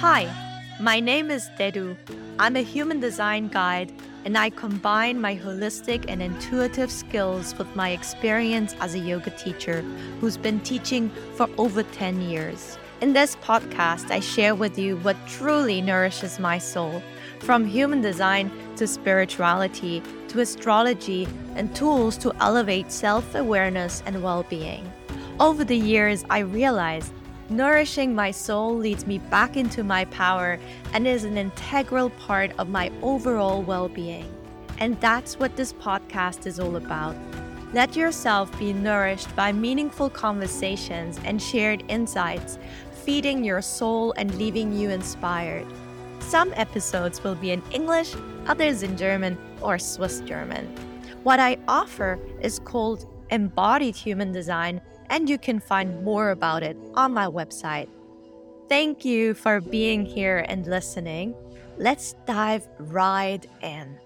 Hi, my name is Deddou. I'm a human design guide, and I combine my holistic and intuitive skills with my experience as a yoga teacher who's been teaching for over 10 years. In this podcast, I share with you what truly nourishes my soul from human design to spirituality to astrology and tools to elevate self awareness and well being. Over the years, I realized nourishing my soul leads me back into my power and is an integral part of my overall well being. And that's what this podcast is all about. Let yourself be nourished by meaningful conversations and shared insights, feeding your soul and leaving you inspired. Some episodes will be in English, others in German or Swiss German. What I offer is called Embodied Human Design and you can find more about it on my website. Thank you for being here and listening. Let's dive right in.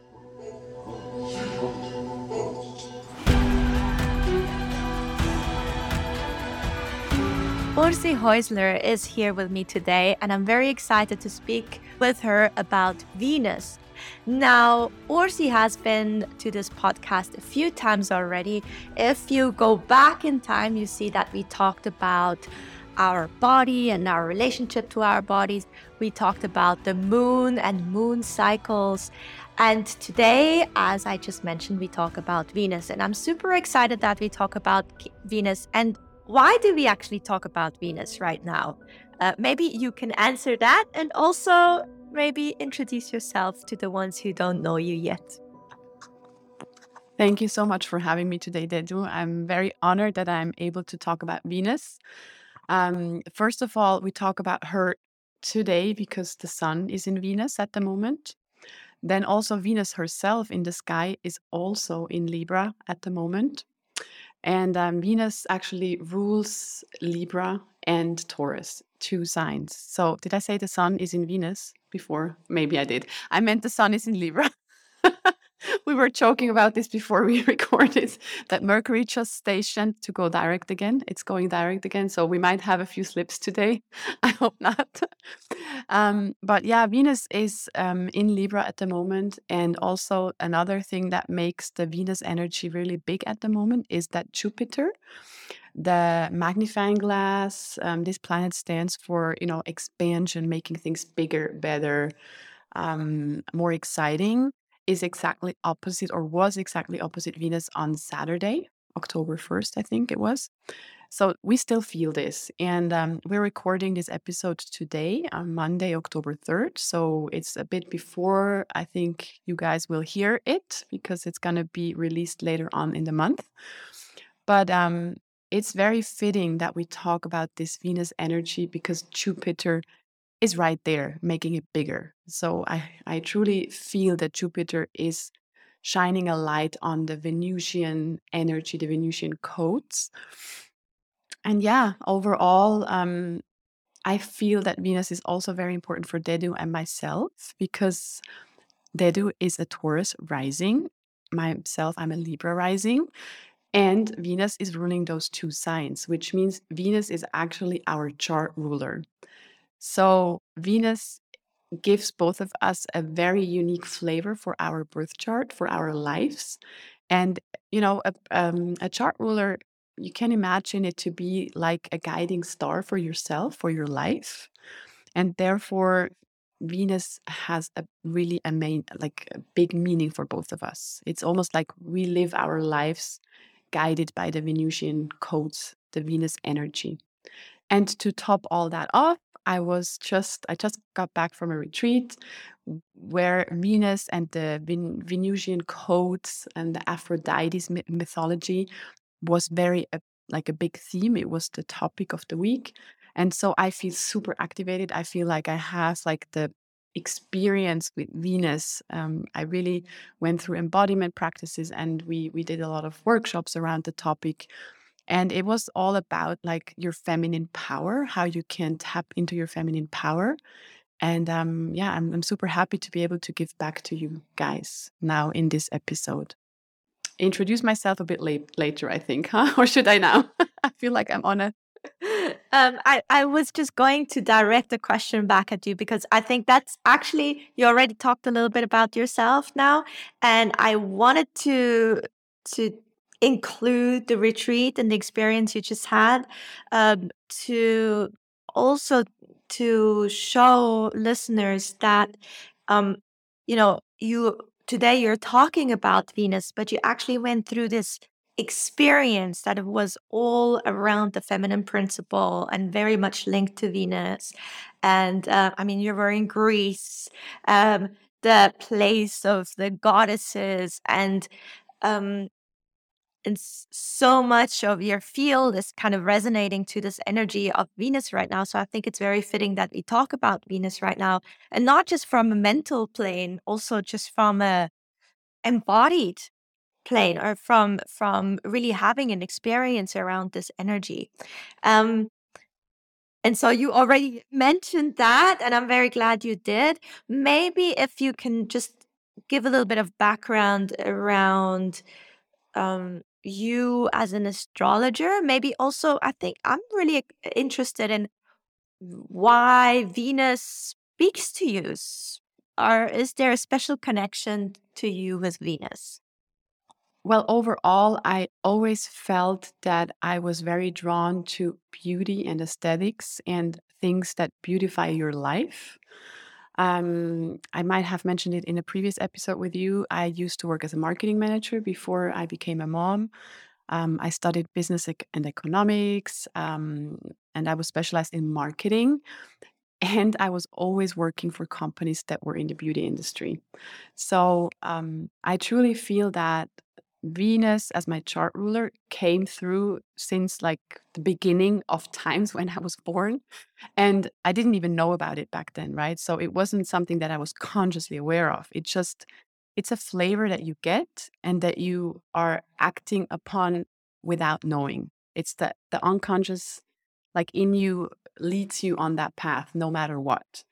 Ursi Häusler is here with me today, and I'm very excited to speak with her about Venus, now, Ursi has been to this podcast a few times already. If you go back in time, you see that we talked about our body and our relationship to our bodies. We talked about the moon and moon cycles. And today, as I just mentioned, we talk about Venus. And I'm super excited that we talk about Venus. And why do we actually talk about Venus right now? Uh, maybe you can answer that. And also, maybe introduce yourself to the ones who don't know you yet. Thank you so much for having me today, Deddou. I'm very honored that I'm able to talk about Venus. Um, first of all, we talk about her today because the sun is in Venus at the moment. Then also Venus herself in the sky is also in Libra at the moment. And um, Venus actually rules Libra and Taurus, two signs. So, did I say the sun is in Venus before? Maybe I did. I meant the sun is in Libra. we were joking about this before we recorded that Mercury just stationed to go direct again. It's going direct again. So we might have a few slips today. I hope not. Um, but yeah, Venus is um, in Libra at the moment. And also, another thing that makes the Venus energy really big at the moment is that Jupiter the magnifying glass um, this planet stands for you know expansion making things bigger better um, more exciting is exactly opposite or was exactly opposite Venus on Saturday, October 1st, I think it was. So we still feel this. And um, we're recording this episode today on Monday, October 3rd. So it's a bit before I think you guys will hear it because it's going to be released later on in the month. But um, it's very fitting that we talk about this Venus energy because Jupiter is right there, making it bigger. So I, I truly feel that Jupiter is shining a light on the Venusian energy, the Venusian codes. And yeah, overall, um, I feel that Venus is also very important for Deddou and myself because Deddou is a Taurus rising. Myself, I'm a Libra rising. And Venus is ruling those two signs, which means Venus is actually our chart ruler. So Venus gives both of us a very unique flavor for our birth chart, for our lives. And, you know, a, um, a chart ruler, you can imagine it to be like a guiding star for yourself, for your life. And therefore, Venus has a really a main, like a big meaning for both of us. It's almost like we live our lives guided by the Venusian codes, the Venus energy. And to top all that off, I was just I just got back from a retreat where Venus and the Ven- Venusian codes and the Aphrodite's mythology was very uh, like a big theme. It was the topic of the week, and so I feel super activated. I feel like I have like the experience with Venus. Um, I really went through embodiment practices, and we we did a lot of workshops around the topic. And it was all about like your feminine power how you can tap into your feminine power. And um yeah i'm, I'm super happy to be able to give back to you guys now in this episode. Introduce myself a bit late later i think huh? Or should i now? I feel like i'm on a um, I, I was just going to direct a question back at you because I think that's actually you already talked a little bit about yourself now, and I wanted to to include the retreat and the experience you just had um, to also to show listeners that um, you know you today you're talking about Venus, but you actually went through this experience that was all around the feminine principle and very much linked to Venus. And uh, I mean, you were in Greece, um, the place of the goddesses, and um, and so much of your field is kind of resonating to this energy of Venus right now. So I think it's very fitting that we talk about Venus right now, and not just from a mental plane, also just from a embodied plane or from from really having an experience around this energy. Um, and so you already mentioned that, and I'm very glad you did. Maybe if you can just give a little bit of background around um, you as an astrologer. Maybe also, I think I'm really interested in why Venus speaks to you. Or is there a special connection to you with Venus? Well, overall, I always felt that I was very drawn to beauty and aesthetics and things that beautify your life. Um, I might have mentioned it in a previous episode with you. I used to work as a marketing manager before I became a mom. Um, I studied business and economics, um, and I was specialized in marketing. And I was always working for companies that were in the beauty industry. So um, I truly feel that Venus as my chart ruler came through since like the beginning of times when I was born. And I didn't even know about it back then, right? So it wasn't something that I was consciously aware of. It just, it's a flavor that you get and that you are acting upon without knowing. It's that the unconscious, like in you, leads you on that path no matter what.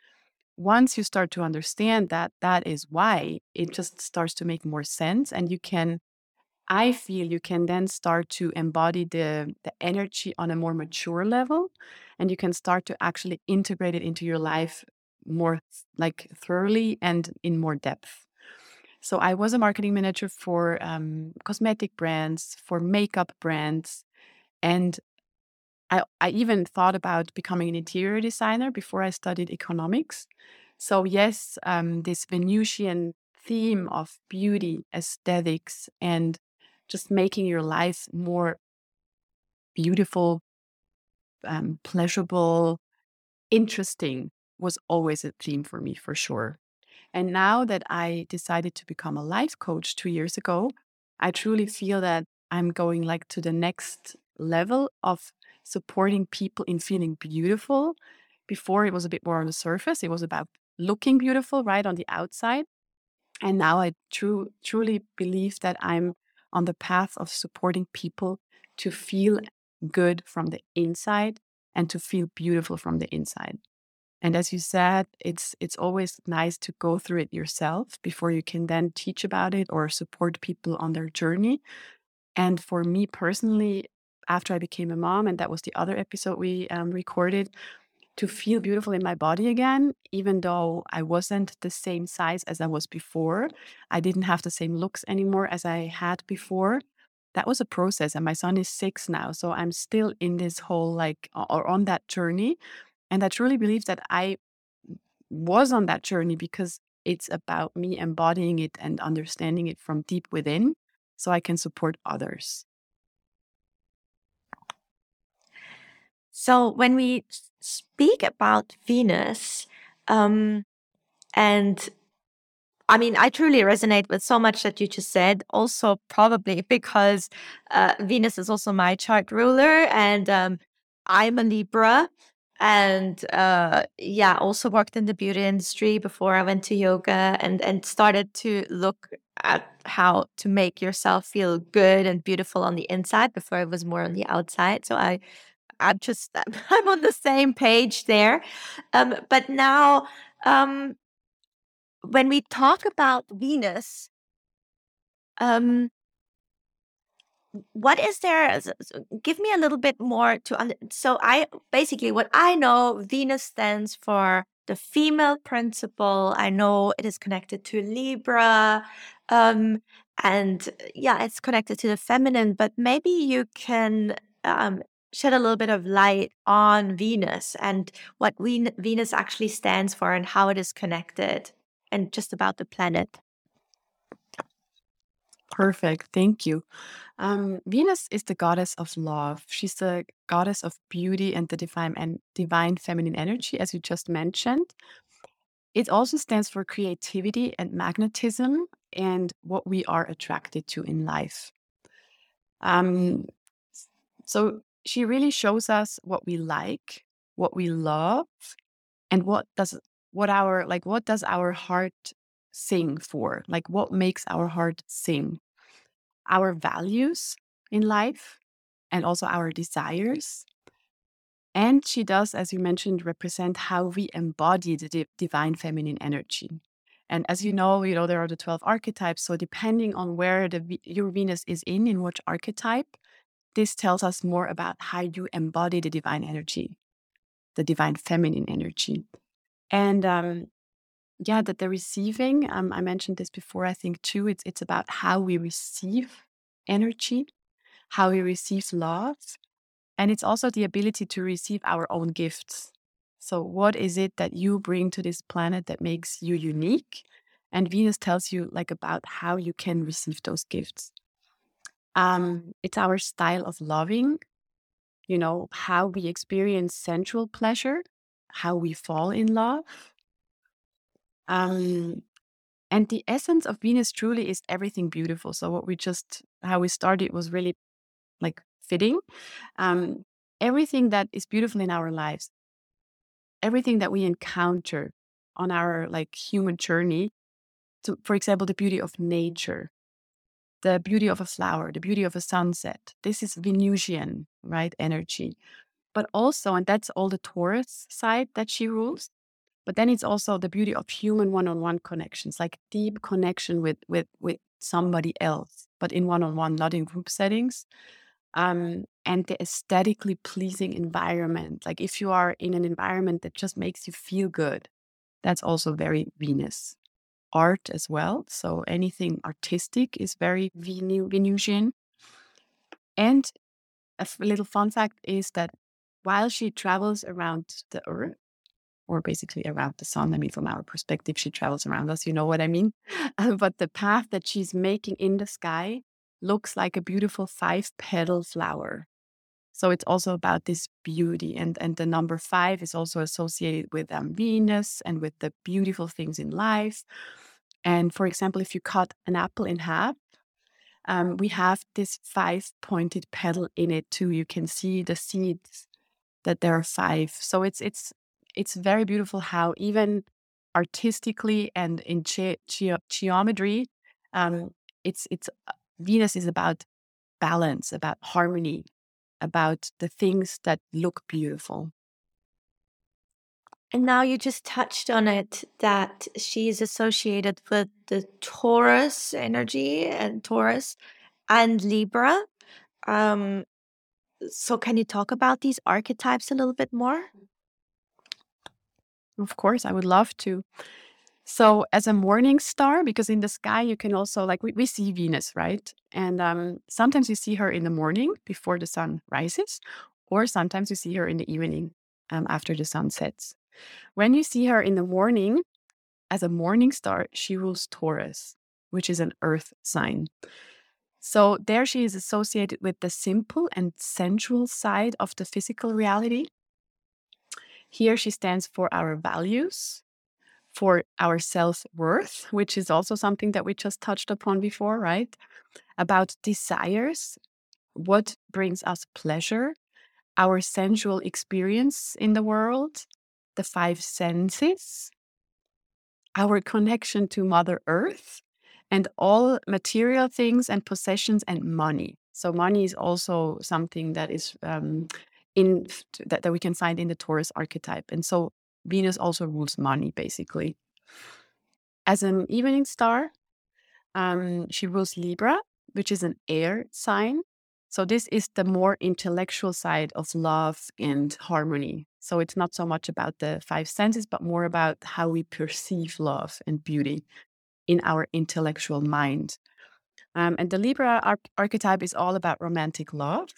Once you start to understand that that is why, it just starts to make more sense and you can I feel you can then start to embody the, the energy on a more mature level and you can start to actually integrate it into your life more like thoroughly and in more depth. So I was a marketing manager for um, cosmetic brands, for makeup brands, and I, I even thought about becoming an interior designer before I studied economics. So yes, um, this Venusian theme of beauty, aesthetics, and just making your life more beautiful, um, pleasurable, interesting was always a theme for me for sure. And now that I decided to become a life coach two years ago, I truly feel that I'm going like to the next level of supporting people in feeling beautiful. Before it was a bit more on the surface, it was about looking beautiful right on the outside. And now I true, truly believe that I'm on the path of supporting people to feel good from the inside and to feel beautiful from the inside. And as you said, it's it's always nice to go through it yourself before you can then teach about it or support people on their journey. And for me personally, after I became a mom, and that was the other episode we um, recorded, to feel beautiful in my body again, even though I wasn't the same size as I was before. I didn't have the same looks anymore as I had before. That was a process. And my son is six now. So I'm still in this whole like, or on that journey. And I truly believe that I was on that journey because it's about me embodying it and understanding it from deep within so I can support others. So when we speak about Venus, um, and I mean, I truly resonate with so much that you just said. Also, probably because uh, Venus is also my chart ruler, and um, I'm a Libra, and uh, yeah, also worked in the beauty industry before I went to yoga, and and started to look at how to make yourself feel good and beautiful on the inside before it was more on the outside. So I I'm just I'm on the same page there. Um, but now, um, when we talk about Venus, um, what is there? Give me a little bit more to. So I basically what I know, Venus stands for the female principle. I know it is connected to Libra, um, and yeah, it's connected to the feminine. But maybe you can um, shed a little bit of light on Venus and what Venus actually stands for and how it is connected, and just about the planet. Perfect. Thank you. Um, Venus is the goddess of love. She's the goddess of beauty and the divine and divine feminine energy, as you just mentioned. It also stands for creativity and magnetism and what we are attracted to in life. Um, so she really shows us what we like, what we love, and what does what our like what does our heart sing for? Like what makes our heart sing? Our values in life and also our desires. And she does, as you mentioned, represent how we embody the di- divine feminine energy. And as you know, you know there are the 12 archetypes. So depending on where the your Venus is in, in which archetype, this tells us more about how you embody the divine energy, the divine feminine energy. And um, yeah, that the receiving, um, I mentioned this before, I think too, it's, it's about how we receive energy, how we receive love. And it's also the ability to receive our own gifts. So, what is it that you bring to this planet that makes you unique? And Venus tells you like about how you can receive those gifts. Um, it's our style of loving, you know, how we experience sensual pleasure, how we fall in love. Um, and the essence of Venus truly is everything beautiful. So what we just how we started was really like fitting. Um, everything that is beautiful in our lives, everything that we encounter on our like human journey. To, for example, the beauty of nature, the beauty of a flower, the beauty of a sunset. This is Venusian, right? Energy. But also, and that's all the Taurus side that she rules. But then it's also the beauty of human one-on-one connections, like deep connection with with with somebody else, but in one-on-one, not in group settings. Um, and the aesthetically pleasing environment. Like if you are in an environment that just makes you feel good, that's also very Venus art as well. So anything artistic is very Venusian. And a little fun fact is that while she travels around the earth, or basically around the sun, I mean, from our perspective, she travels around us, you know what I mean? Uh, but the path that she's making in the sky looks like a beautiful five petal flower. So it's also about this beauty, and and the number five is also associated with um, Venus and with the beautiful things in life. And for example, if you cut an apple in half, um, we have this five pointed petal in it too. You can see the seeds that there are five. So it's it's it's very beautiful how even artistically and in ge- ge- geometry, um, it's it's uh, Venus is about balance, about harmony, about the things that look beautiful. And now you just touched on it that she's associated with the Taurus energy and Taurus and Libra. Um, so, can you talk about these archetypes a little bit more? Of course, I would love to. So, as a morning star, because in the sky you can also like we, we see Venus, right? And um, sometimes you see her in the morning before the sun rises, or sometimes you see her in the evening um, after the sun sets. When you see her in the morning, as a morning star, she rules Taurus, which is an earth sign. So there she is associated with the simple and sensual side of the physical reality. Here she stands for our values, for our self worth, which is also something that we just touched upon before, right? About desires, what brings us pleasure, our sensual experience in the world, the five senses, our connection to Mother Earth, and all material things and possessions and money. So money is also something that is um, in that, that we can find in the Taurus archetype. And so Venus also rules money, basically. As an evening star, um, she rules Libra, which is an air sign. So this is the more intellectual side of love and harmony. So it's not so much about the five senses, but more about how we perceive love and beauty in our intellectual mind. Um, and the Libra ar- archetype is all about romantic love,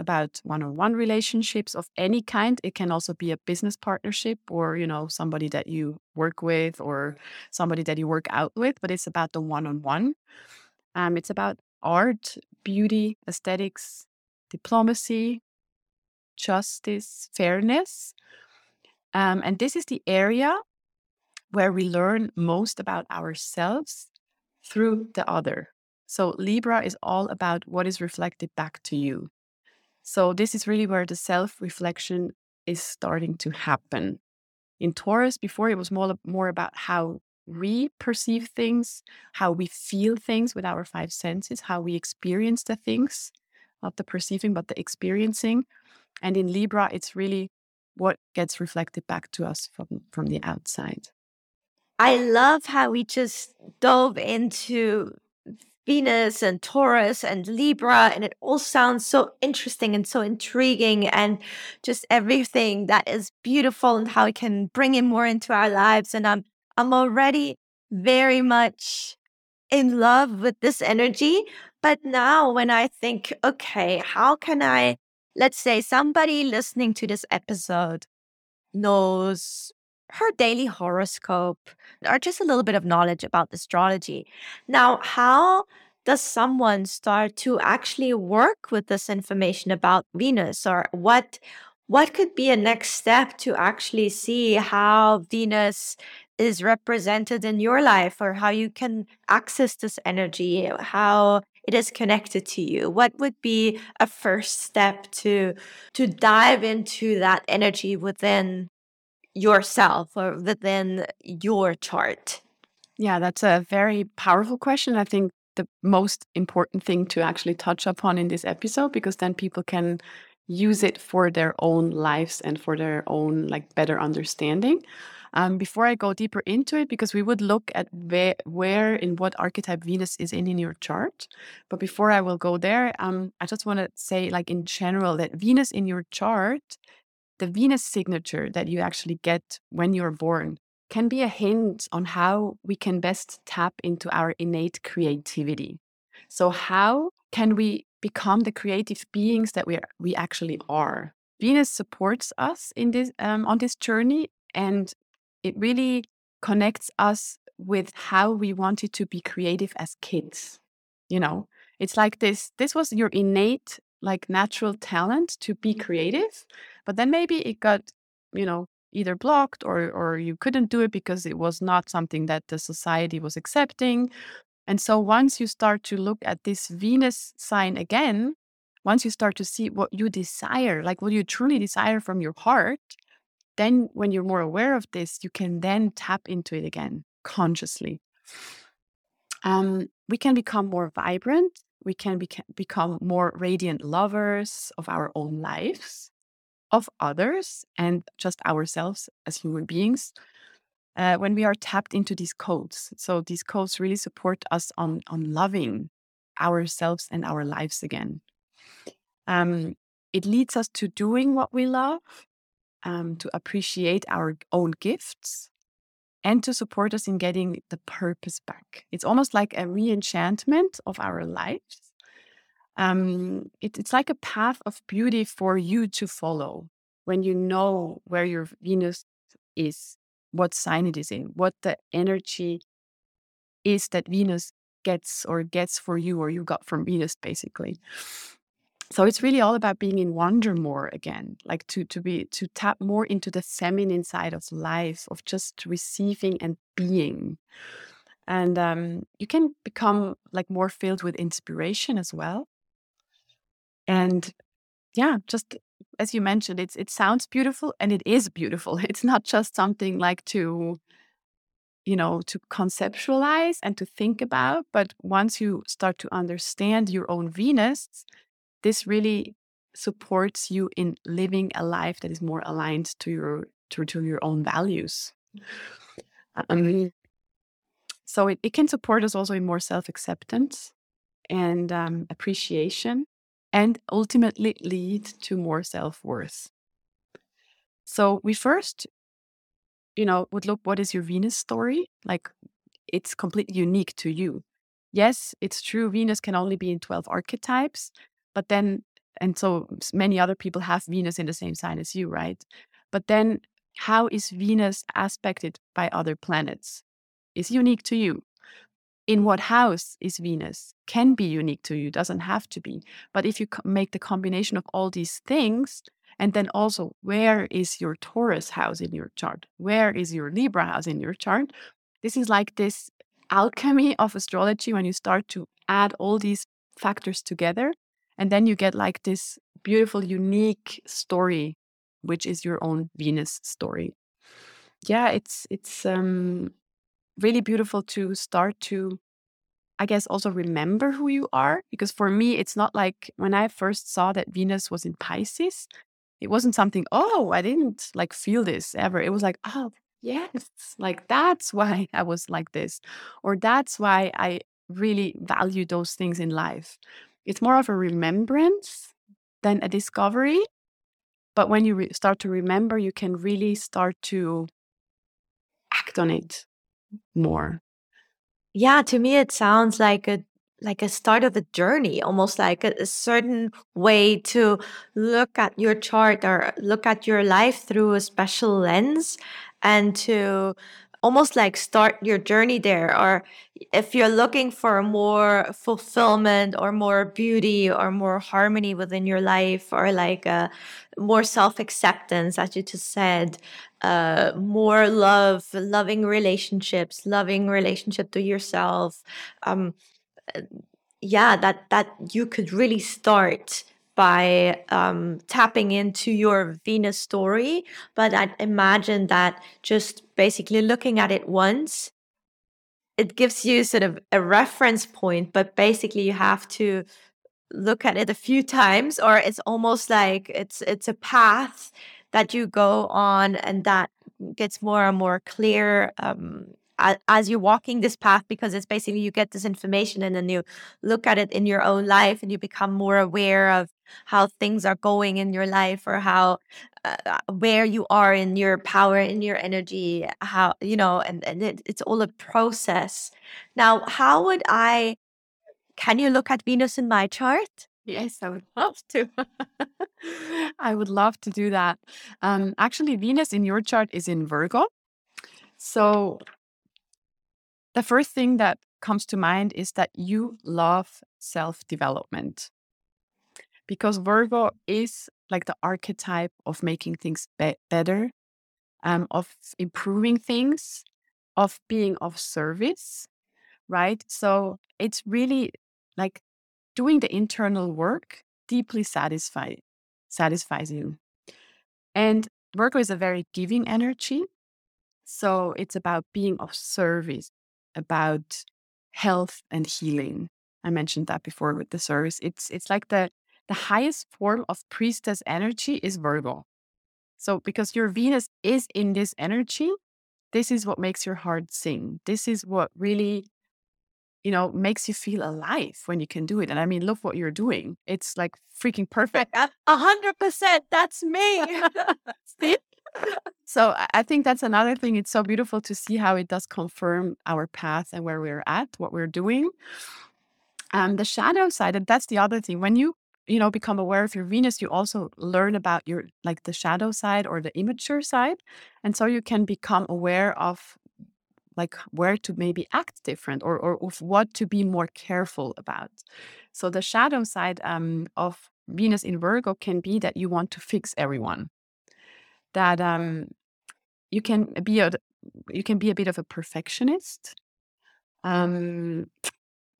about one-on-one relationships of any kind. It can also be a business partnership or, you know, somebody that you work with or somebody that you work out with, but it's about the one-on-one. Um, it's about art, beauty, aesthetics, diplomacy, justice, fairness. Um, and this is the area where we learn most about ourselves through the other. So Libra is all about what is reflected back to you. So this is really where the self-reflection is starting to happen. In Taurus, before it was more more about how we perceive things, how we feel things with our five senses, how we experience the things, not the perceiving, but the experiencing. And in Libra, it's really what gets reflected back to us from, from the outside. I love how we just dove into Venus and Taurus and Libra, and it all sounds so interesting and so intriguing, and just everything that is beautiful and how it can bring it more into our lives. And I'm I'm already very much in love with this energy. But now, when I think, okay, how can I, let's say somebody listening to this episode knows her daily horoscope or just a little bit of knowledge about astrology. Now, how does someone start to actually work with this information about Venus or what what could be a next step to actually see how Venus is represented in your life or how you can access this energy, how it is connected to you? What would be a first step to to dive into that energy within yourself or within your chart? Yeah, that's a very powerful question. I think the most important thing to actually touch upon in this episode because then people can use it for their own lives and for their own like better understanding. Um, before I go deeper into it, because we would look at where, where in what archetype Venus is in in your chart. But before I will go there, um, I just want to say, like in general, that Venus in your chart the Venus signature that you actually get when you're born can be a hint on how we can best tap into our innate creativity. So, how can we become the creative beings that we are, we actually are? Venus supports us in this um, on this journey, and it really connects us with how we wanted to be creative as kids. You know, it's like this. This was your innate, like natural talent to be creative, but then maybe it got, you know, either blocked or or you couldn't do it because it was not something that the society was accepting. And so once you start to look at this Venus sign again, once you start to see what you desire, like what you truly desire from your heart, then when you're more aware of this, you can then tap into it again consciously. Um, we can become more vibrant. We can beca- become more radiant lovers of our own lives of others and just ourselves as human beings uh, when we are tapped into these codes. So these codes really support us on on loving ourselves and our lives again. Um, it leads us to doing what we love, um, to appreciate our own gifts, and to support us in getting the purpose back. It's almost like a re-enchantment of our lives um, it, it's like a path of beauty for you to follow when you know where your Venus is, what sign it is in, what the energy is that Venus gets or gets for you or you got from Venus, basically. So it's really all about being in wonder more again, like to to be to tap more into the feminine side of life, of just receiving and being. And um, you can become like more filled with inspiration as well and yeah, just as you mentioned, it's it sounds beautiful and it is beautiful. It's not just something like to, you know, to conceptualize and to think about, but once you start to understand your own Venus, this really supports you in living a life that is more aligned to your to, to your own values. Um, so it, it can support us also in more self-acceptance and um, appreciation and ultimately lead to more self worth. So we first, you know, would look what is your Venus story? Like it's completely unique to you. Yes, it's true. Venus can only be in 12 archetypes, but then, and so many other people have Venus in the same sign as you, right? But then, how is Venus aspected by other planets? Is unique to you. In what house is Venus? Can be unique to you, doesn't have to be. But if you make the combination of all these things, and then also, where is your Taurus house in your chart? Where is your Libra house in your chart? This is like this alchemy of astrology when you start to add all these factors together. And then you get like this beautiful, unique story, which is your own Venus story. Yeah, it's it's um really beautiful to start to I guess also remember who you are because for me it's not like when I first saw that Venus was in Pisces, it wasn't something, oh, I didn't like feel this ever. It was like, oh, yes, like that's why I was like this, or that's why I really value those things in life. It's more of a remembrance than a discovery. But when you re- start to remember, you can really start to act on it more. Yeah, to me it sounds like a like a start of a journey, almost like a, a certain way to look at your chart or look at your life through a special lens and to almost like start your journey there or if you're looking for more fulfillment or more beauty or more harmony within your life or like a more self-acceptance as you just said uh more love loving relationships loving relationship to yourself um yeah that that you could really start by um, tapping into your Venus story. But I imagine that just basically looking at it once, it gives you sort of a reference point, but basically you have to look at it a few times, or it's almost like it's it's a path that you go on and that gets more and more clear um, as you're walking this path because it's basically you get this information and then you look at it in your own life and you become more aware of how things are going in your life or how uh, uh where you are in your power in your energy how you know and, and it, it's all a process now how would i can you look at venus in my chart Yes, I would love to. I would love to do that. Um, actually, Venus in your chart is in Virgo. So the first thing that comes to mind is that you love self development because Virgo is like the archetype of making things be- better, um, of improving things, of being of service, right? So it's really like doing the internal work deeply satisfy satisfies you. And Virgo is a very giving energy. So it's about being of service, about health and healing. I mentioned that before with the service. It's it's like the the highest form of priestess energy is Virgo. So because your Venus is in this energy, this is what makes your heart sing. This is what really you know makes you feel alive when you can do it and i mean look what you're doing it's like freaking perfect a hundred percent that's me See? So I think that's another thing. It's so beautiful to see how it does confirm our path and where we're at, what we're doing. Um, the shadow side, and that's the other thing. When you you know become aware of your Venus, you also learn about your like the shadow side or the immature side, and so you can become aware of like where to maybe act different or or of what to be more careful about. So the shadow side um, of Venus in Virgo can be that you want to fix everyone that um, you can be a you can be a bit of a perfectionist, um,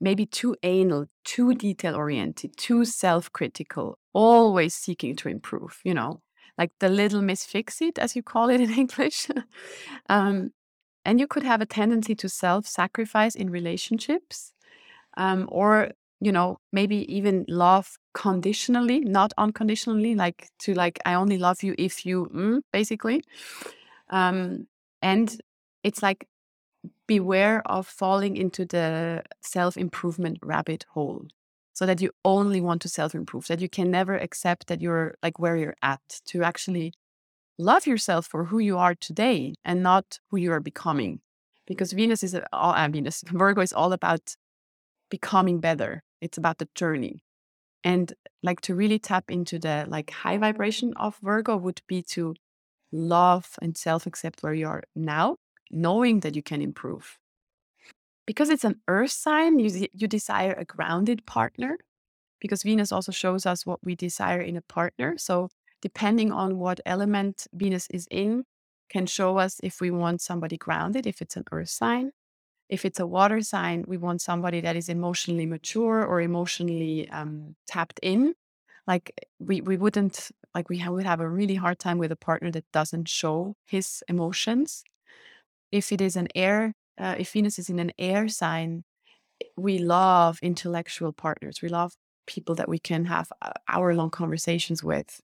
maybe too anal, too detail oriented, too self critical, always seeking to improve. You know, like the little Miss Fix It, as you call it in English. um, and you could have a tendency to self sacrifice in relationships, um, or you know maybe even love conditionally not unconditionally like to like i only love you if you mm, basically um and it's like beware of falling into the self improvement rabbit hole so that you only want to self improve, that you can never accept that you're like where you're at, to actually love yourself for who you are today and not who you are becoming. Because Venus is all uh, Venus, Virgo is all about becoming better. It's about the journey. And like to really tap into the like high vibration of Virgo would be to love and self accept where you are now, knowing that you can improve. Because it's an earth sign, you, you desire a grounded partner because Venus also shows us what we desire in a partner. So depending on what element Venus is in, can show us if we want somebody grounded, if it's an earth sign. If it's a water sign, we want somebody that is emotionally mature or emotionally um, tapped in. Like we, we wouldn't like we would have a really hard time with a partner that doesn't show his emotions. If it is an air, uh, if Venus is in an air sign, we love intellectual partners. We love people that we can have uh, hour long conversations with.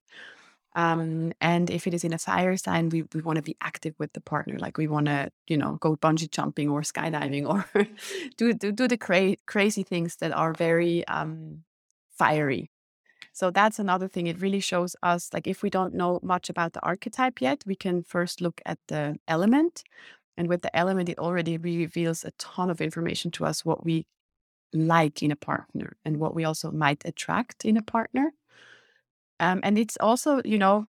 Um, and if it is in a fire sign, we, we want to be active with the partner. Like we want to, you know, go bungee jumping or skydiving or do, do, do the cra- crazy things that are very um, fiery. So that's another thing. It really shows us, like, if we don't know much about the archetype yet, we can first look at the element. And with the element, it already reveals a ton of information to us what we like in a partner and what we also might attract in a partner. Um, and it's also, you know,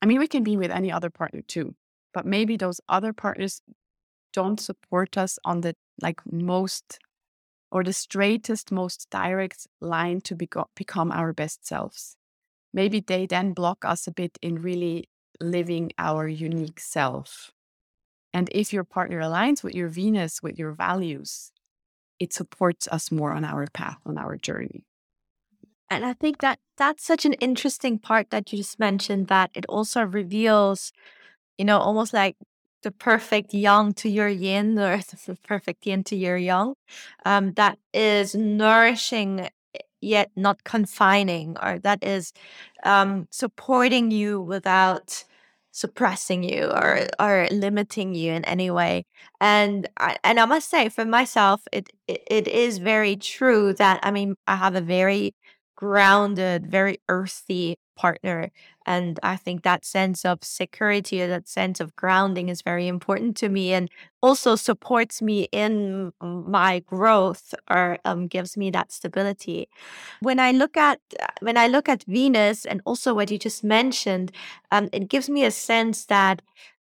I mean, we can be with any other partner too, but maybe those other partners don't support us on the like most or the straightest, most direct line to beco- become our best selves. Maybe they then block us a bit in really living our unique self. And if your partner aligns with your Venus, with your values, it supports us more on our path, on our journey. And I think that that's such an interesting part that you just mentioned that it also reveals, you know, almost like the perfect yang to your yin or the perfect yin to your yang um, that is nourishing yet not confining or that is um, supporting you without suppressing you or or limiting you in any way. And I, and I must say for myself it, it it is very true that I mean I have a very grounded, very earthy partner. And I think that sense of security, that sense of grounding is very important to me and also supports me in my growth or um, gives me that stability. When I look at when I look at Venus and also what you just mentioned, um, it gives me a sense that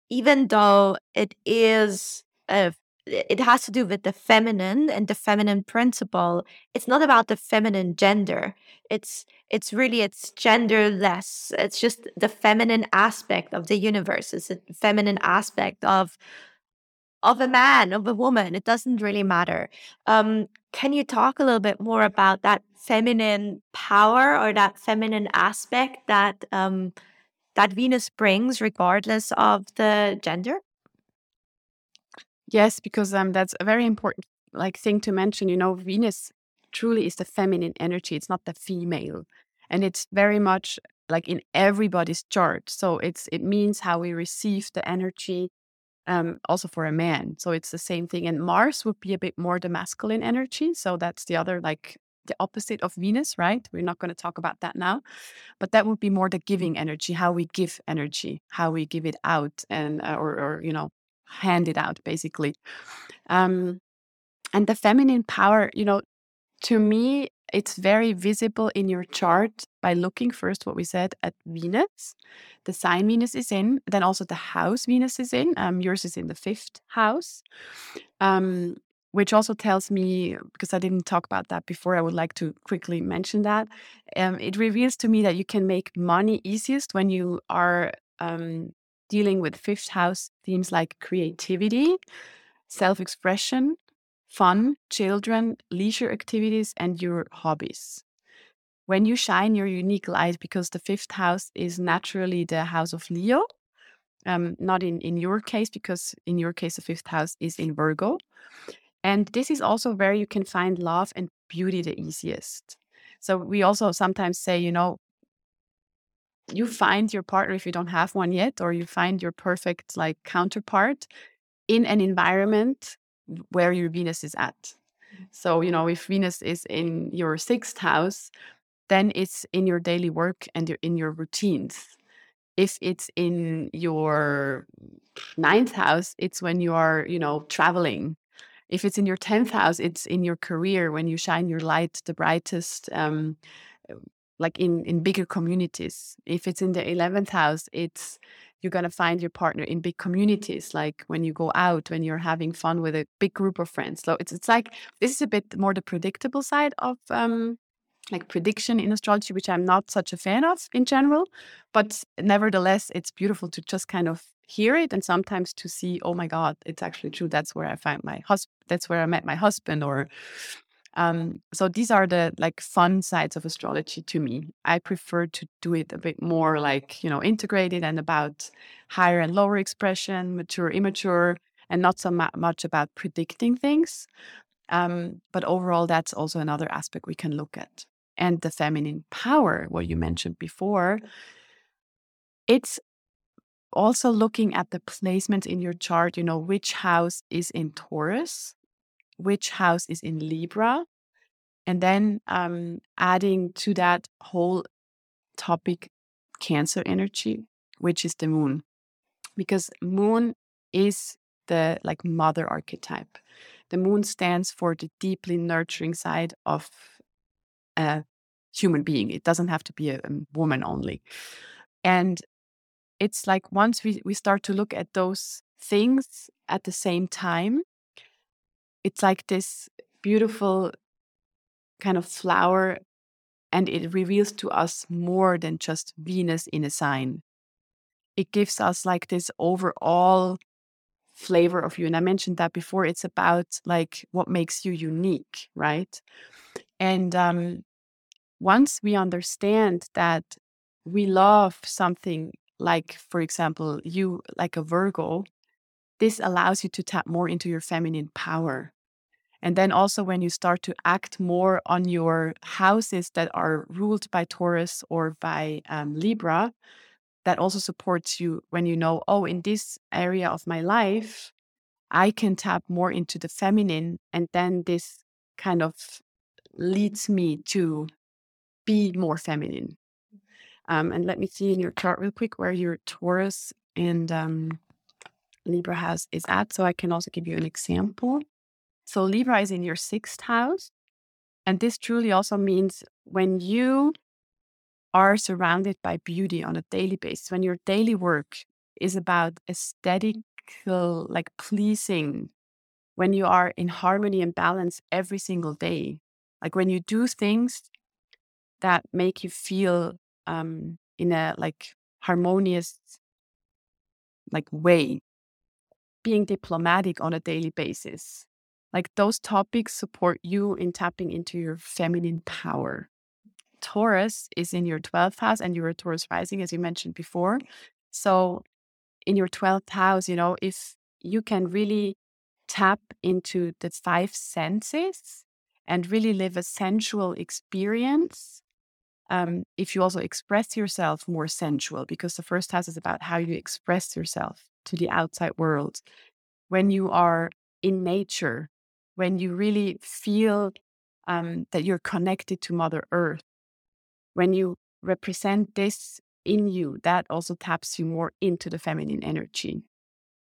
even though it is a it has to do with the feminine and the feminine principle. It's not about the feminine gender. It's it's really it's genderless. It's just the feminine aspect of the universe. It's a feminine aspect of of a man of a woman. It doesn't really matter. Um can you talk a little bit more about that feminine power or that feminine aspect that um that venus brings regardless of the gender Yes, because um, that's a very important like thing to mention. You know, Venus truly is the feminine energy. It's not the female, and it's very much like in everybody's chart. So it's it means how we receive the energy. Um, also for a man, so it's the same thing. And Mars would be a bit more the masculine energy. So that's the other like the opposite of Venus, right? We're not going to talk about that now, but that would be more the giving energy, how we give energy, how we give it out, and uh, or or you know hand it out basically. Um, and the feminine power you know to me it's very visible in your chart by looking first what we said at venus. The sign venus is in then also the house venus is in um, yours is in the fifth house um, which also tells me because i didn't talk about that before i would like to quickly mention that um, it reveals to me that you can make money easiest when you are um, dealing with fifth house themes like creativity, self expression, fun, children, leisure activities, and your hobbies. When you shine your unique light, because the fifth house is naturally the house of Leo, um, not in, in your case, because in your case, the fifth house is in Virgo. And this is also where you can find love and beauty the easiest. So we also sometimes say, you know, you find your partner if you don't have one yet, or you find your perfect like counterpart in an environment where your Venus is at. So, you know, if Venus is in your sixth house, then it's in your daily work and in your routines. If it's in your ninth house, it's when you are, you know, traveling. If it's in your 10th house, it's in your career when you shine your light the brightest, um, like in, in bigger communities. If it's in the 11th house, it's you're going to find your partner in big communities, like when you go out, when you're having fun with a big group of friends. So it's, it's like this is a bit more the predictable side of um, like prediction in astrology, which I'm not such a fan of in general. But nevertheless, it's beautiful to just kind of hear it and sometimes to see, oh my God, it's actually true. That's where I find my husband. That's where I met my husband. Or um, so these are the like fun sides of astrology to me. I prefer to do it a bit more like, you know, integrated and about higher and lower expression, mature, immature, and not so mu- much about predicting things. Um, but overall, that's also another aspect we can look at and the feminine power, what you mentioned before, it's also looking at the placement in your chart, you know, which house is in Taurus, which house is in Libra, and then um, adding to that whole topic Cancer energy, which is the moon, because moon is the like mother archetype. The moon stands for the deeply nurturing side of a human being. It doesn't have to be a, a woman only. And it's like once we, we start to look at those things at the same time, it's like this beautiful kind of flower, and it reveals to us more than just Venus in a sign. It gives us like this overall flavor of you. And I mentioned that before. It's about like what makes you unique, right? And um, once we understand that we love something like, for example, you like a Virgo, this allows you to tap more into your feminine power. And then also, when you start to act more on your houses that are ruled by Taurus or by um, Libra, that also supports you when you know, oh, in this area of my life, I can tap more into the feminine. And then this kind of leads me to be more feminine. Um, and let me see in your chart real quick where your Taurus and um, Libra house is at. So I can also give you an example. So Libra is in your sixth house. And this truly also means when you are surrounded by beauty on a daily basis, when your daily work is about aesthetical, like pleasing, when you are in harmony and balance every single day, like when you do things that make you feel um, in a like harmonious like way being diplomatic on a daily basis like those topics support you in tapping into your feminine power taurus is in your 12th house and you're a taurus rising as you mentioned before so in your 12th house you know if you can really tap into the five senses and really live a sensual experience um, if you also express yourself more sensual, because the first house is about how you express yourself to the outside world. When you are in nature, when you really feel um, that you're connected to Mother Earth, when you represent this in you, that also taps you more into the feminine energy.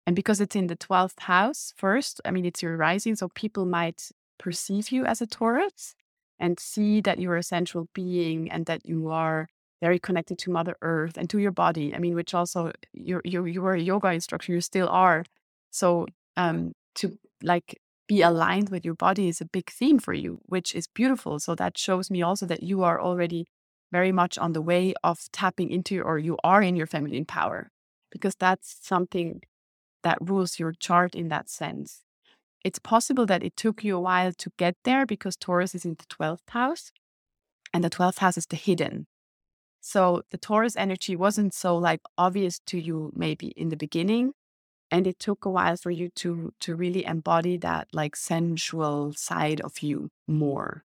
And because it's in the 12th house first, I mean, it's your rising, so people might perceive you as a Taurus and see that you're a central being and that you are very connected to Mother Earth and to your body. I mean, which also you're you you were a yoga instructor, you still are. So um to like be aligned with your body is a big theme for you, which is beautiful. So that shows me also that you are already very much on the way of tapping into or you are in your feminine power, because that's something that rules your chart in that sense it's possible that it took you a while to get there because Taurus is in the 12th house and the 12th house is the hidden. So the Taurus energy wasn't so like obvious to you maybe in the beginning and it took a while for you to to really embody that like sensual side of you more.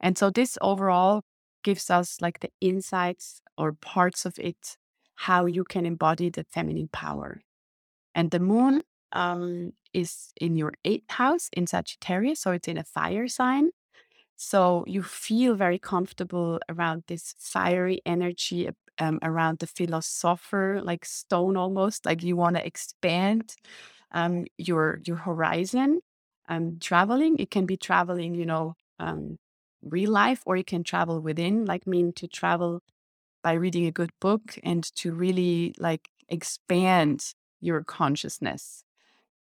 And so this overall gives us like the insights or parts of it how you can embody the feminine power. And the moon um, is in your eighth house in Sagittarius. So it's in a fire sign. So you feel very comfortable around this fiery energy, um, around the philosopher, like stone almost, like you want to expand um, your your horizon. Um, traveling, it can be traveling, you know, um, real life, or you can travel within, like mean to travel by reading a good book and to really like expand your consciousness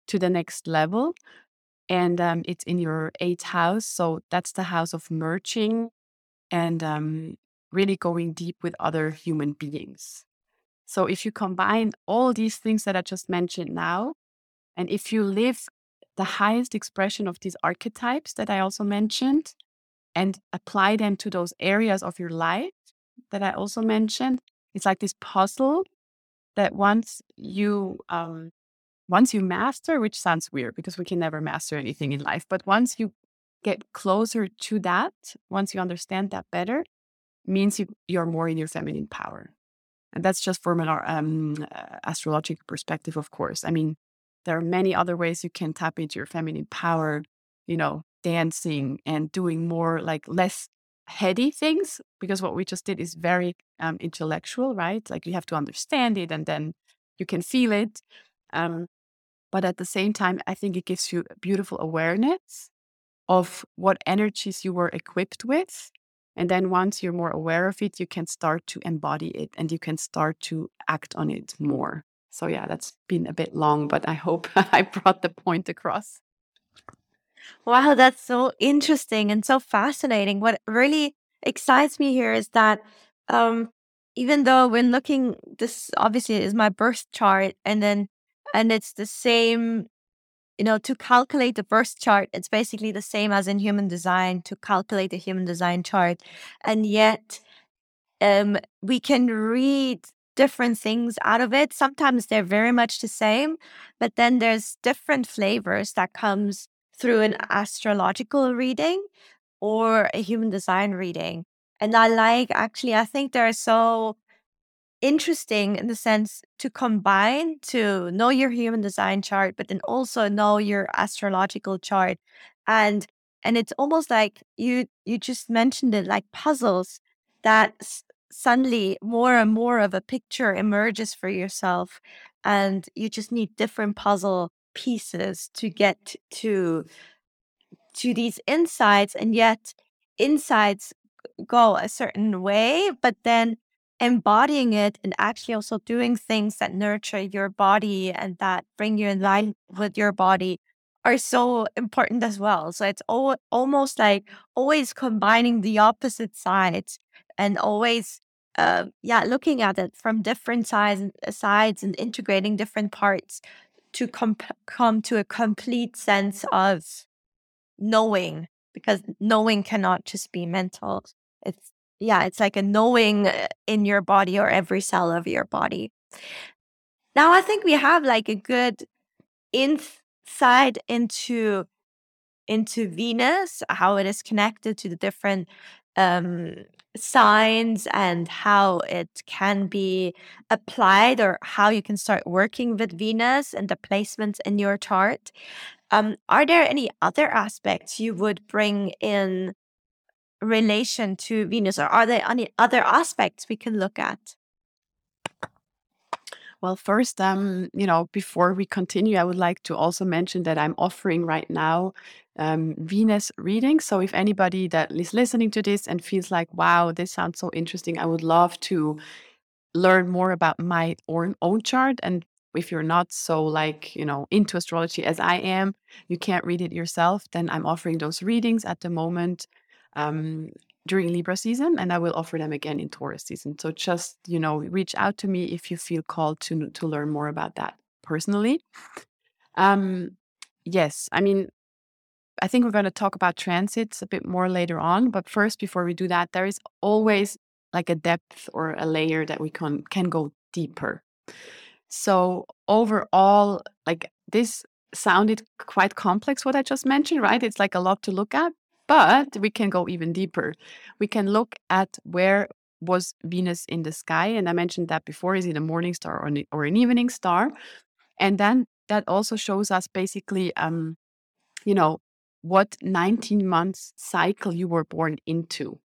to the next level. And um, it's in your eighth house. So that's the house of merging and um, really going deep with other human beings. So if you combine all these things that I just mentioned now, and if you live the highest expression of these archetypes that I also mentioned and apply them to those areas of your life that I also mentioned, it's like this puzzle that once you um, once you master, which sounds weird because we can never master anything in life, but once you get closer to that, once you understand that better, means you, you're more in your feminine power. And that's just from an um, astrological perspective, of course. I mean, there are many other ways you can tap into your feminine power, you know, dancing and doing more like less heady things, because what we just did is very um, intellectual, right? Like you have to understand it and then you can feel it. Um, but at the same time, I think it gives you a beautiful awareness of what energies you were equipped with. And then once you're more aware of it, you can start to embody it and you can start to act on it more. So, yeah, that's been a bit long, but I hope I brought the point across. Wow, that's so interesting and so fascinating. What really excites me here is that um, even though when looking, this obviously is my birth chart, and then and it's the same you know to calculate the birth chart it's basically the same as in human design to calculate the human design chart. And yet um we can read different things out of it. Sometimes they're very much the same but then there's different flavors that comes through an astrological reading or a human design reading. And i like actually i think they're so interesting in the sense to combine to know your human design chart but then also know your astrological chart. And and it's almost like you you just mentioned it like puzzles that s- suddenly more and more of a picture emerges for yourself and you just need different puzzle pieces to get to to these insights and yet insights go a certain way but then embodying it and actually also doing things that nurture your body and that bring you in line with your body are so important as well. So it's al- almost like always combining the opposite sides and always, uh, yeah, looking at it from different sides, sides and integrating different parts to com- come to a complete sense of knowing because knowing cannot just be mental. It's yeah, it's like a knowing uh, in your body or every cell of your body. Now I think we have like a good insight into into Venus, how it is connected to the different um signs and how it can be applied or how you can start working with Venus and the placements in your chart. Um, are there any other aspects you would bring in relation to Venus, or are there any other aspects we can look at? Well, first, um, you know, before we continue, I would like to also mention that I'm offering right now um, Venus readings. So if anybody that is listening to this and feels like, wow, this sounds so interesting, I would love to learn more about my own own chart. And if you're not so like, you know, into astrology as I am, you can't read it yourself, then I'm offering those readings at the moment um, during Libra season, and I will offer them again in Taurus season. So just you know, reach out to me if you feel called to to learn more about that personally. Um, yes, I mean, I think we're going to talk about transits a bit more later on, but first, before we do that, there is always like a depth or a layer that we can can go deeper. So overall, like this sounded quite complex what I just mentioned, right? It's like a lot to look at. But we can go even deeper. We can look at where was Venus in the sky. And I mentioned that before is it a morning star or an, or an evening star? And then that also shows us basically, um, you know, what 19 months cycle you were born into.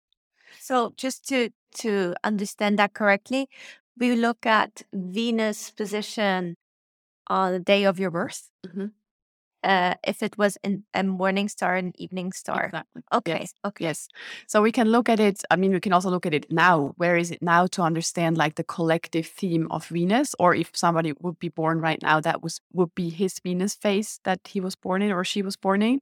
So just to to understand that correctly, we look at Venus position on the day of your birth. Mhm. Uh, if it was in a morning star and evening star. Exactly. Okay. Yes. Okay. Yes. So we can look at it. I mean, we can also look at it now. Where is it now to understand like the collective theme of Venus? Or if somebody would be born right now, that was would be his Venus phase that he was born in or she was born in.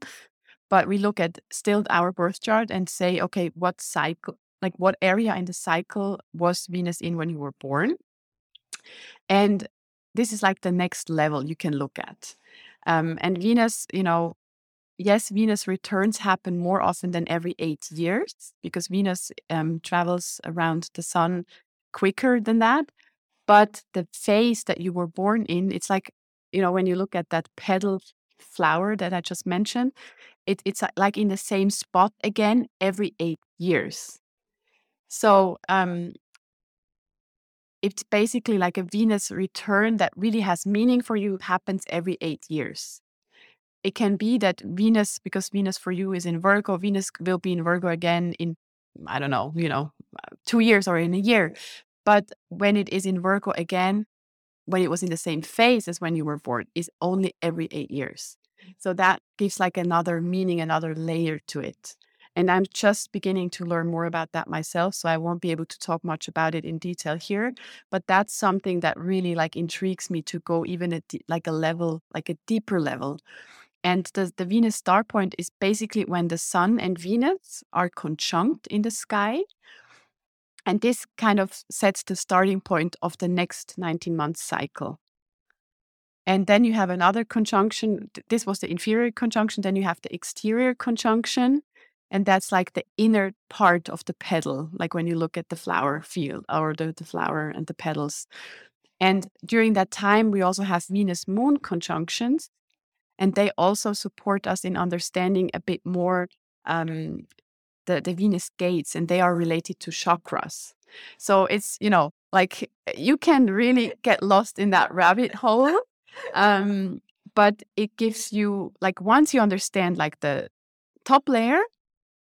But we look at still our birth chart and say, okay, what cycle, like what area in the cycle was Venus in when you were born? And this is like the next level you can look at. Um, and Venus, you know, yes, Venus returns happen more often than every eight years because Venus um, travels around the sun quicker than that. But the phase that you were born in, it's like, you know, when you look at that petal flower that I just mentioned, it, it's uh, like in the same spot again every eight years. So um, it's basically like a Venus return that really has meaning for you, happens every eight years. It can be that Venus, because Venus for you is in Virgo, Venus will be in Virgo again in, I don't know, you know, two years or in a year. But when it is in Virgo again, when it was in the same phase as when you were born, is only every eight years. So that gives like another meaning, another layer to it. And I'm just beginning to learn more about that myself. So I won't be able to talk much about it in detail here. But that's something that really like intrigues me to go even at like a level, like a deeper level. And the, the Venus star point is basically when the sun and Venus are conjunct in the sky. And this kind of sets the starting point of the next 19 month cycle. And then you have another conjunction. This was the inferior conjunction. Then you have the exterior conjunction. And that's like the inner part of the petal, like when you look at the flower field or the, the flower and the petals. And during that time, we also have Venus moon conjunctions. And they also support us in understanding a bit more um, the, the Venus gates, and they are related to chakras. So it's, you know, like you can really get lost in that rabbit hole. Um, but it gives you, like, once you understand, like, the top layer,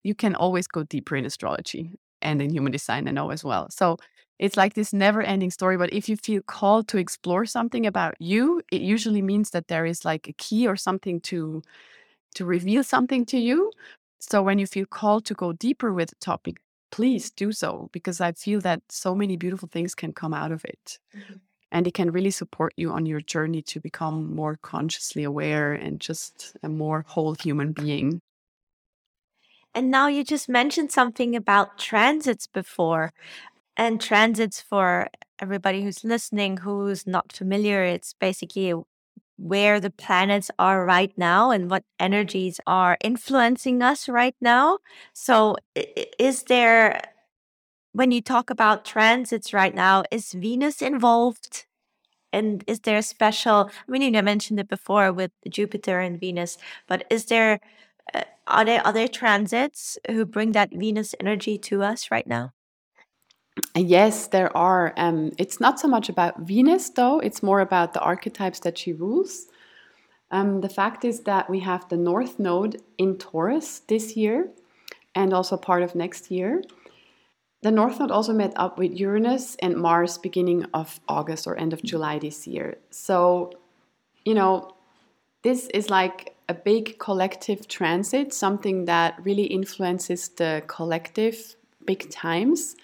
you can always go deeper in astrology and in human design, I know as well. So it's like this never ending story. But if you feel called to explore something about you, it usually means that there is like a key or something to to reveal something to you. So when you feel called to go deeper with a topic, please do so because I feel that so many beautiful things can come out of it. Mm-hmm. And it can really support you on your journey to become more consciously aware and just a more whole human being. And now you just mentioned something about transits before. And transits for everybody who's listening who's not familiar, it's basically where the planets are right now and what energies are influencing us right now. So, is there, when you talk about transits right now, is Venus involved? And is there a special, I mean, you mentioned it before with Jupiter and Venus, but is there, uh, are there other transits who bring that Venus energy to us right now? Yes, there are. Um, it's not so much about Venus, though, it's more about the archetypes that she rules. Um, the fact is that we have the North Node in Taurus this year and also part of next year. The North Node also met up with Uranus and Mars beginning of August or end of July this year. So, you know, this is like a big collective transit, something that really influences the collective big times.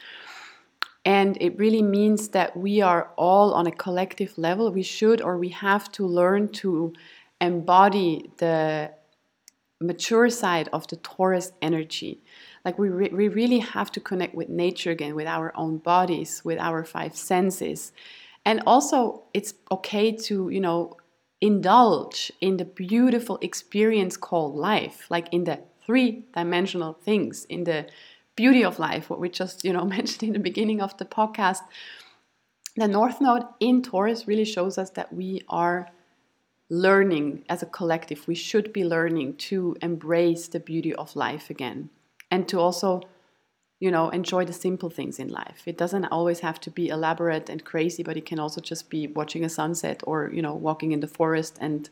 And it really means that we are all on a collective level. We should or we have to learn to embody the mature side of the Taurus energy. Like we, re- we really have to connect with nature again, with our own bodies, with our five senses. And also, it's okay to, you know, indulge in the beautiful experience called life, like in the three dimensional things, in the beauty of life, what we just, you know, mentioned in the beginning of the podcast. The North Node in Taurus really shows us that we are learning as a collective. We should be learning to embrace the beauty of life again and to also, you know, enjoy the simple things in life. It doesn't always have to be elaborate and crazy, but it can also just be watching a sunset or, you know, walking in the forest and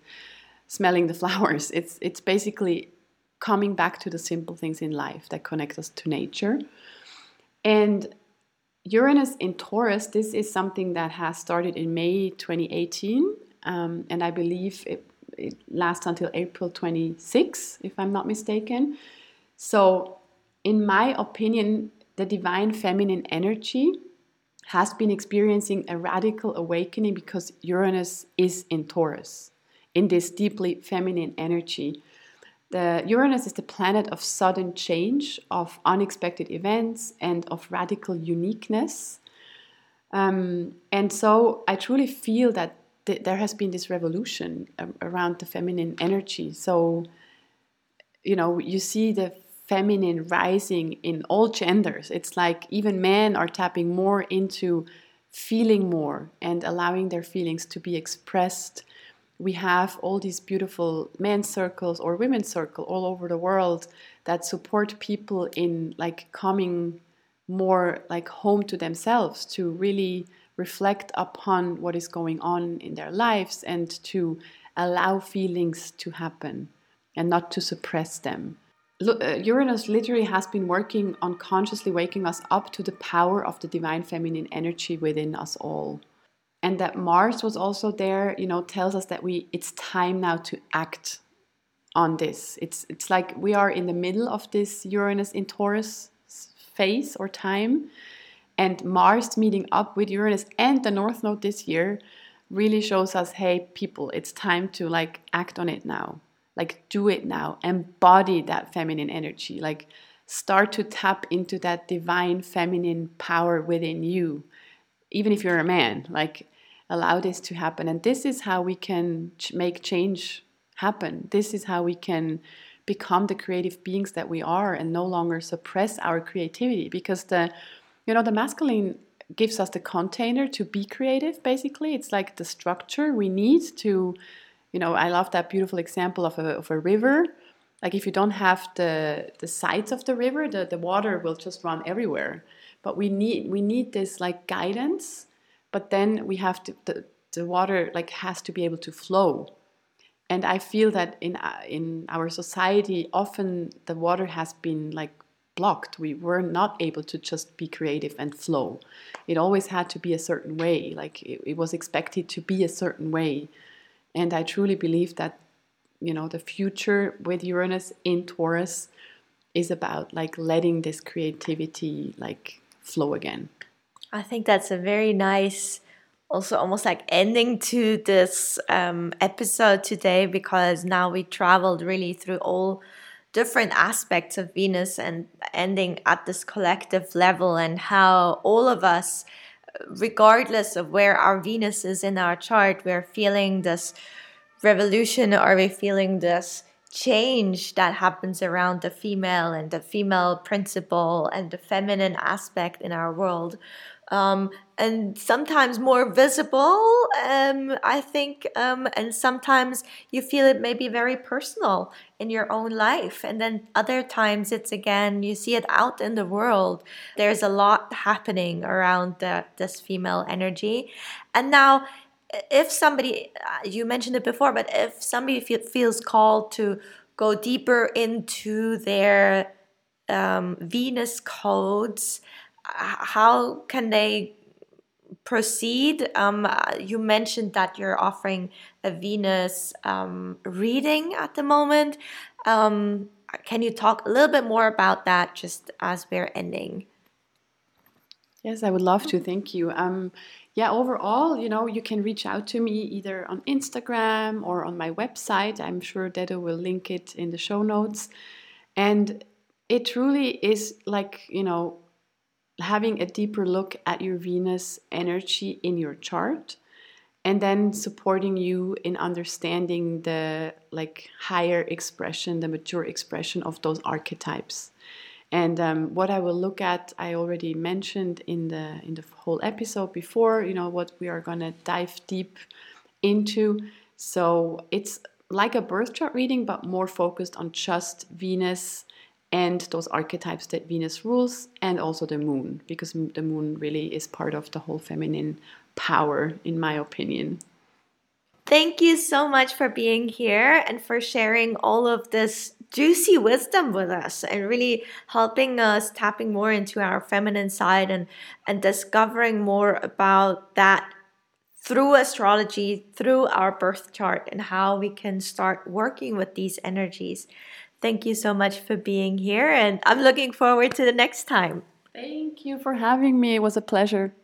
smelling the flowers. It's it's basically coming back to the simple things in life that connect us to nature. And Uranus in Taurus, this is something that has started in May 2018, um, and I believe it, it lasts until April 26, if I'm not mistaken. So in my opinion, the divine feminine energy has been experiencing a radical awakening because Uranus is in Taurus, in this deeply feminine energy. The Uranus is the planet of sudden change, of unexpected events, and of radical uniqueness. Um, and so I truly feel that th- there has been this revolution around the feminine energy. So, you know, you see the feminine rising in all genders. It's like even men are tapping more into feeling more and allowing their feelings to be expressed. We have all these beautiful men's circles or women's circle all over the world that support people in like coming more like home to themselves to really reflect upon what is going on in their lives and to allow feelings to happen and not to suppress them. Uh, Uranus literally has been working on consciously waking us up to the power of the divine feminine energy within us all. And that Mars was also there, you know, tells us that we it's time now to act on this. It's it's like we are in the middle of this Uranus in Taurus phase or time. And Mars meeting up with Uranus and the North Node this year really shows us, hey, people, it's time to like act on it now like do it now embody that feminine energy like start to tap into that divine feminine power within you even if you're a man like allow this to happen. And this is how we can ch- make change happen. This is how we can become the creative beings that we are and no longer suppress our creativity because the you know the masculine gives us the container to be creative basically. It's like the structure we need to you know, I love that beautiful example of a, of a river. Like if you don't have the, the sides of the river, the, the water will just run everywhere. But we need we need this like guidance, but then we have to the, the water like has to be able to flow. And I feel that in uh, in our society, often the water has been like blocked. We were not able to just be creative and flow. It always had to be a certain way. Like it, it was expected to be a certain way and I truly believe that, you know, the future with Uranus in Taurus is about like letting this creativity like flow again. I think that's a very nice, also almost like ending to this um, episode today because now we traveled really through all different aspects of Venus and ending at this collective level and how all of us regardless of where our Venus is in our chart, we're feeling this revolution or we're feeling this change that happens around the female and the female principle and the feminine aspect in our world um, and sometimes more visible, um, I think, um, and sometimes you feel it maybe very personal in your own life, and then other times it's again you see it out in the world. There's a lot happening around the, this female energy, and now if somebody uh, you mentioned it before, but if somebody feels called to go deeper into their um, Venus codes how can they proceed? Um, you mentioned that you're offering a Venus um, reading at the moment. Um, can you talk a little bit more about that just as we're ending? Yes, I would love to. Thank you. Um, yeah, overall, you know, you can reach out to me either on Instagram or on my website. I'm sure Deddou will link it in the show notes. And it truly is like, you know, having a deeper look at your Venus energy in your chart and then supporting you in understanding the like higher expression the mature expression of those archetypes. And um, what i will look at i already mentioned in the in the whole episode before you know what we are going to dive deep into. So it's like a birth chart reading but more focused on just venus and those archetypes that Venus rules, and also the moon, because the moon really is part of the whole feminine power, in my opinion. Thank you so much for being here and for sharing all of this juicy wisdom with us and really helping us tapping more into our feminine side and and discovering more about that through astrology, through our birth chart and how we can start working with these energies. Thank you so much for being here and I'm looking forward to the next time. Thank you for having me. It was a pleasure.